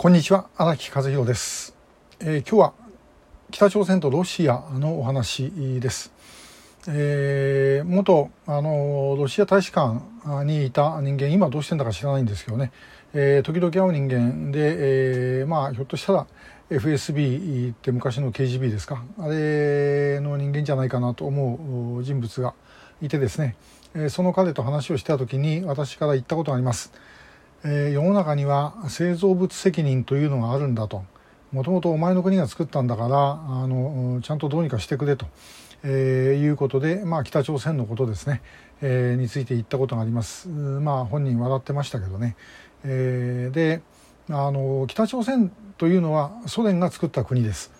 こんにちは荒木和弘です、えー、今日は北朝鮮とロシアのお話です、えー、元あのロシア大使館にいた人間今どうしてんだか知らないんですけどね、えー、時々会う人間で、えー、まあひょっとしたら FSB って昔の KGB ですか。あれの人間じゃないかなと思う人物がいてですね、その彼と話をした時に私から言ったことがあります。え世の中には製造物責任というのがあるんだと。もともとお前の国が作ったんだからあのちゃんとどうにかしてくれと、えー、いうことで、まあ、北朝鮮のことですね、えー、について言ったことがあります。まあ本人笑ってましたけどね。えー、であの北朝鮮というのはソ連が作った国です。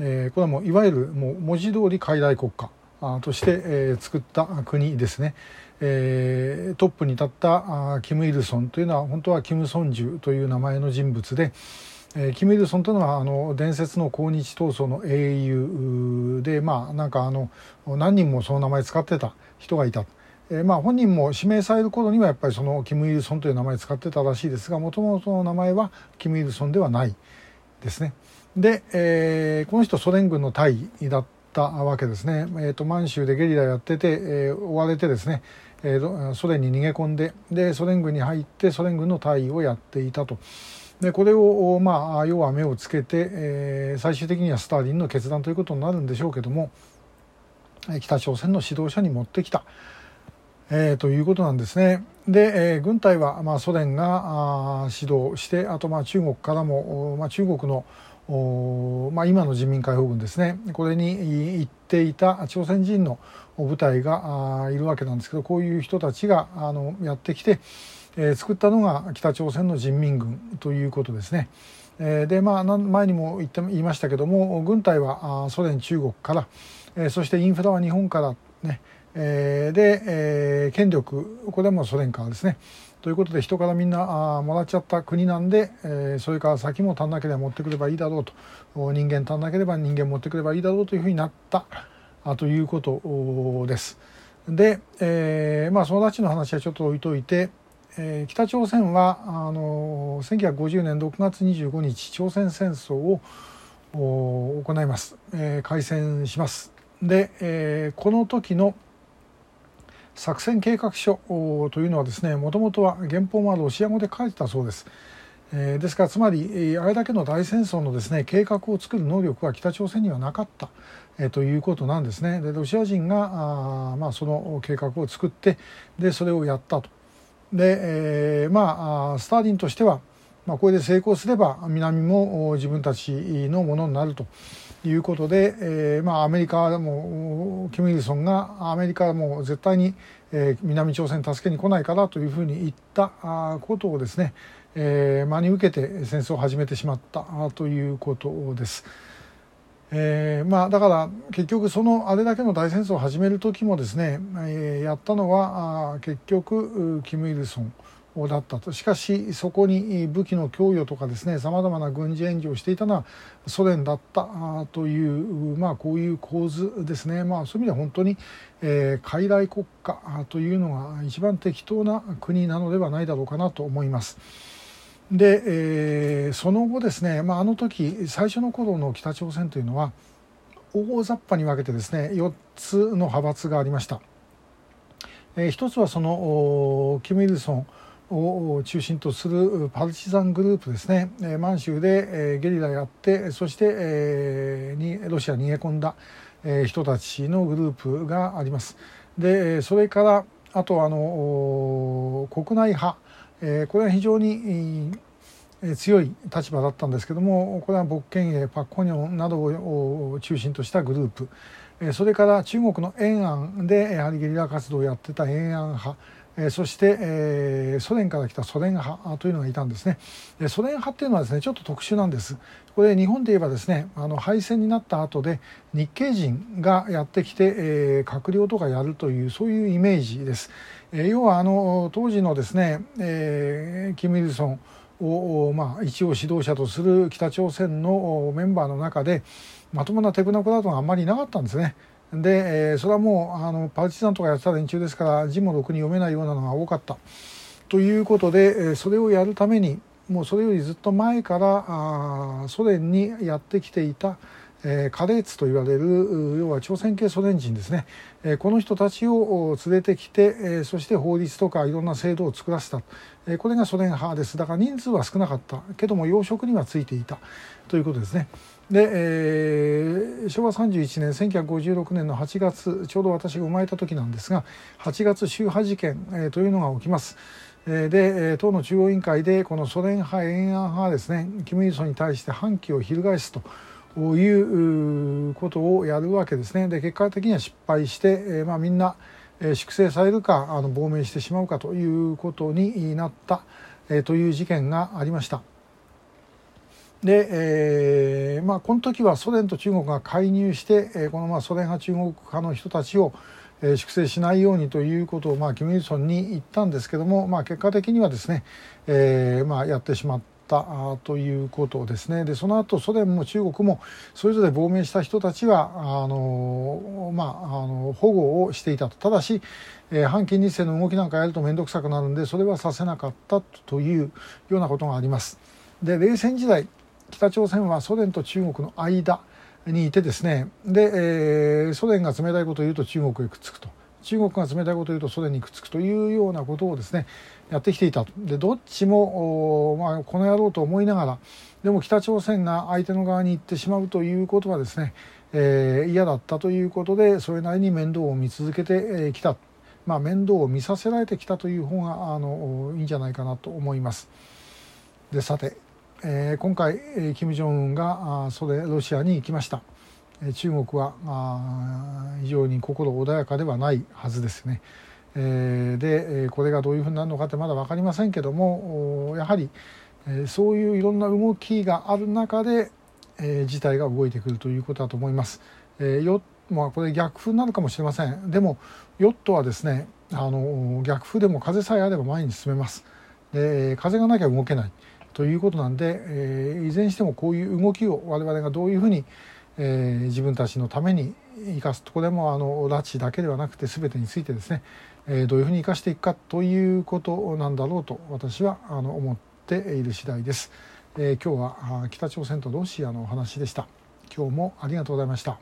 えー、これはもういわゆるもう文字通り傀儡国家として、え、作った国ですね。え、トップに立ったキム・イルソンというのは本当はキム・ソンジュという名前の人物で、え、キム・イルソンというのはあの伝説の抗日闘争の英雄でまあなんかあの何人もその名前使ってた人がいた。え、まあ本人も指名される頃にはやっぱりそのキム・イルソンという名前使ってたらしいですがもともとの名前はキム・イルソンではないですね。で、えー、この人ソ連軍の大尉だったわけですね。えーと、満州でゲリラやってて、えー、追われてですね、えー、ソ連に逃げ込んででソ連軍に入ってソ連軍の大尉をやっていたと。でこれを、まあ、要は目をつけて、えー、最終的にはスターリンの決断ということになるんでしょうけども北朝鮮の指導者に持ってきた。えー、ということなんですね。で、えー、軍隊は、まあ、ソ連があ指導してあと、まあ、中国からも、まあ、中国の、まあ、今の人民解放軍ですねこれに行っていた朝鮮人の部隊があいるわけなんですけどこういう人たちがあのやってきて、えー、作ったのが北朝鮮の人民軍ということですね。えー、でまあ前にも言って言いましたけども軍隊はソ連中国から、えー、そしてインフラは日本からねえー、で、えー、権力これもソ連からですねということで人からみんなあもらっちゃった国なんで、えー、それから先も足んなければ持ってくればいいだろうと人間足んなければ人間持ってくればいいだろうというふうになったあということです。で、えー、まあそのたちの話はちょっと置いといて、えー、北朝鮮はあの1950年6月25日朝鮮戦争を行います、えー、開戦します。で、えー、この時の作戦計画書というのはですねもともとは原本はロシア語で書いてたそうです。ですからつまりあれだけの大戦争のですね計画を作る能力は北朝鮮にはなかった、ということなんですね。でロシア人があ、まあ、その計画を作ってでそれをやったと。で、えー、まあスターリンとしては、まあ、これで成功すれば南も自分たちのものになると。いうことで、えーまあ、アメリカもキム・イルソンがアメリカも絶対に、えー、南朝鮮助けに来ないからというふうに言ったことをですね、えー、真に受けて戦争を始めてしまったということです。えーまあ、だから結局そのあれだけの大戦争を始める時もですね、えー、やったのは結局キム・イルソンだったとしかしそこに武器の供与とかですねさまざまな軍事援助をしていたのはソ連だったという、まあ、こういう構図ですね、まあ、そういう意味では本当に、えー、傀儡国家というのが一番適当な国なのではないだろうかなと思います。で、えー、その後ですね、まあ、あの時最初の頃の北朝鮮というのは大雑把に分けてですね4つの派閥がありました。えー、一つはそのキム・イルソンを中心とするパルチザングループですね。満州でゲリラやってそしてにロシアに逃げ込んだ人たちのグループがあります。でそれからあとあの国内派。これは非常に強い立場だったんですけどもこれは勃建営パッコニョンなどを中心としたグループ。それから中国の延安でやはりゲリラ活動をやってた延安派。えそして、えソ連から来たソ連派というのがいたんですね。でソ連派っていうのはですねちょっと特殊なんです。これ日本で言えばですねあの敗戦になった後で日系人がやってきて、え閣僚とかやるというそういうイメージです。え要はあの当時のですね、えー、キム・イルソンを、まあ、一応指導者とする北朝鮮のメンバーの中でまともなテクノクラウドがあんまりいなかったんですね。で、えー、それはもうあのパルチザンとかやってた連中ですから字もろくに読めないようなのが多かった。ということで、えー、それをやるために、もうそれよりずっと前からあソ連にやってきていたえー、カレーツと言われる要は朝鮮系ソ連人ですね、えー、この人たちを連れてきて、えー、そして法律とかいろんな制度を作らせた、えー、これがソ連派です。だから人数は少なかった。けども養殖にはついていた。ということですね。で、えー、昭和31年1956年の8月ちょうど私が生まれた時なんですが8月秋波事件、えー、というのが起きます。で党の中央委員会でこのソ連派延安派ですねキム・イルソンに対して反旗を翻すと。いうことをやるわけですね。で結果的には失敗して、まあ、みんな、粛清されるかあの亡命してしまうかということになった、という事件がありました。で、えーまあ、この時はソ連と中国が介入して、えー、このまあソ連派中国派の人たちを、えー、粛清しないようにということを、まあ、キム・イルソンに言ったんですけども、まあ、結果的にはですね、えーまあ、やってしまった。ということですねでその後ソ連も中国もそれぞれ亡命した人たちはあの、まあ、あの保護をしていたとただし、えー、反金日成の動きなんかやると面倒くさくなるんでそれはさせなかったというようなことがあります。で冷戦時代北朝鮮はソ連と中国の間にいてですねで、えー、ソ連が冷たいことを言うと中国へくっつくと。中国が冷たいことを言うとソ連にくっつくというようなことをですねやってきていたでどっちも、まあ、この野郎と思いながらでも北朝鮮が相手の側に行ってしまうということはですね、えー、嫌だったということでそれなりに面倒を見続けてきた、まあ、面倒を見させられてきたという方があのいいんじゃないかなと思います。でさて、えー、今回金正恩がそれロシアに行きました。中国は非常に心穏やかではないはずですね。えでこれがどういうふうになるのかってまだ分かりませんけどもやはりそういういろんな動きがある中でえ事態が動いてくるということだと思います。えよまあ、これ逆風になるかもしれませんでもヨットはですねあの逆風でも風さえあれば前に進めますで風がなきゃ動けないということなんで、えー、いずれにしてもこういう動きを我々がどういうふうに、えー、自分たちのために生かすとこでもあの拉致だけではなくて全てについてですね、えー、どういうふうに生かしていくかということなんだろうと私はあの思っている次第です。えー、今日は北朝鮮とロシアのお話でした。今日もありがとうございました。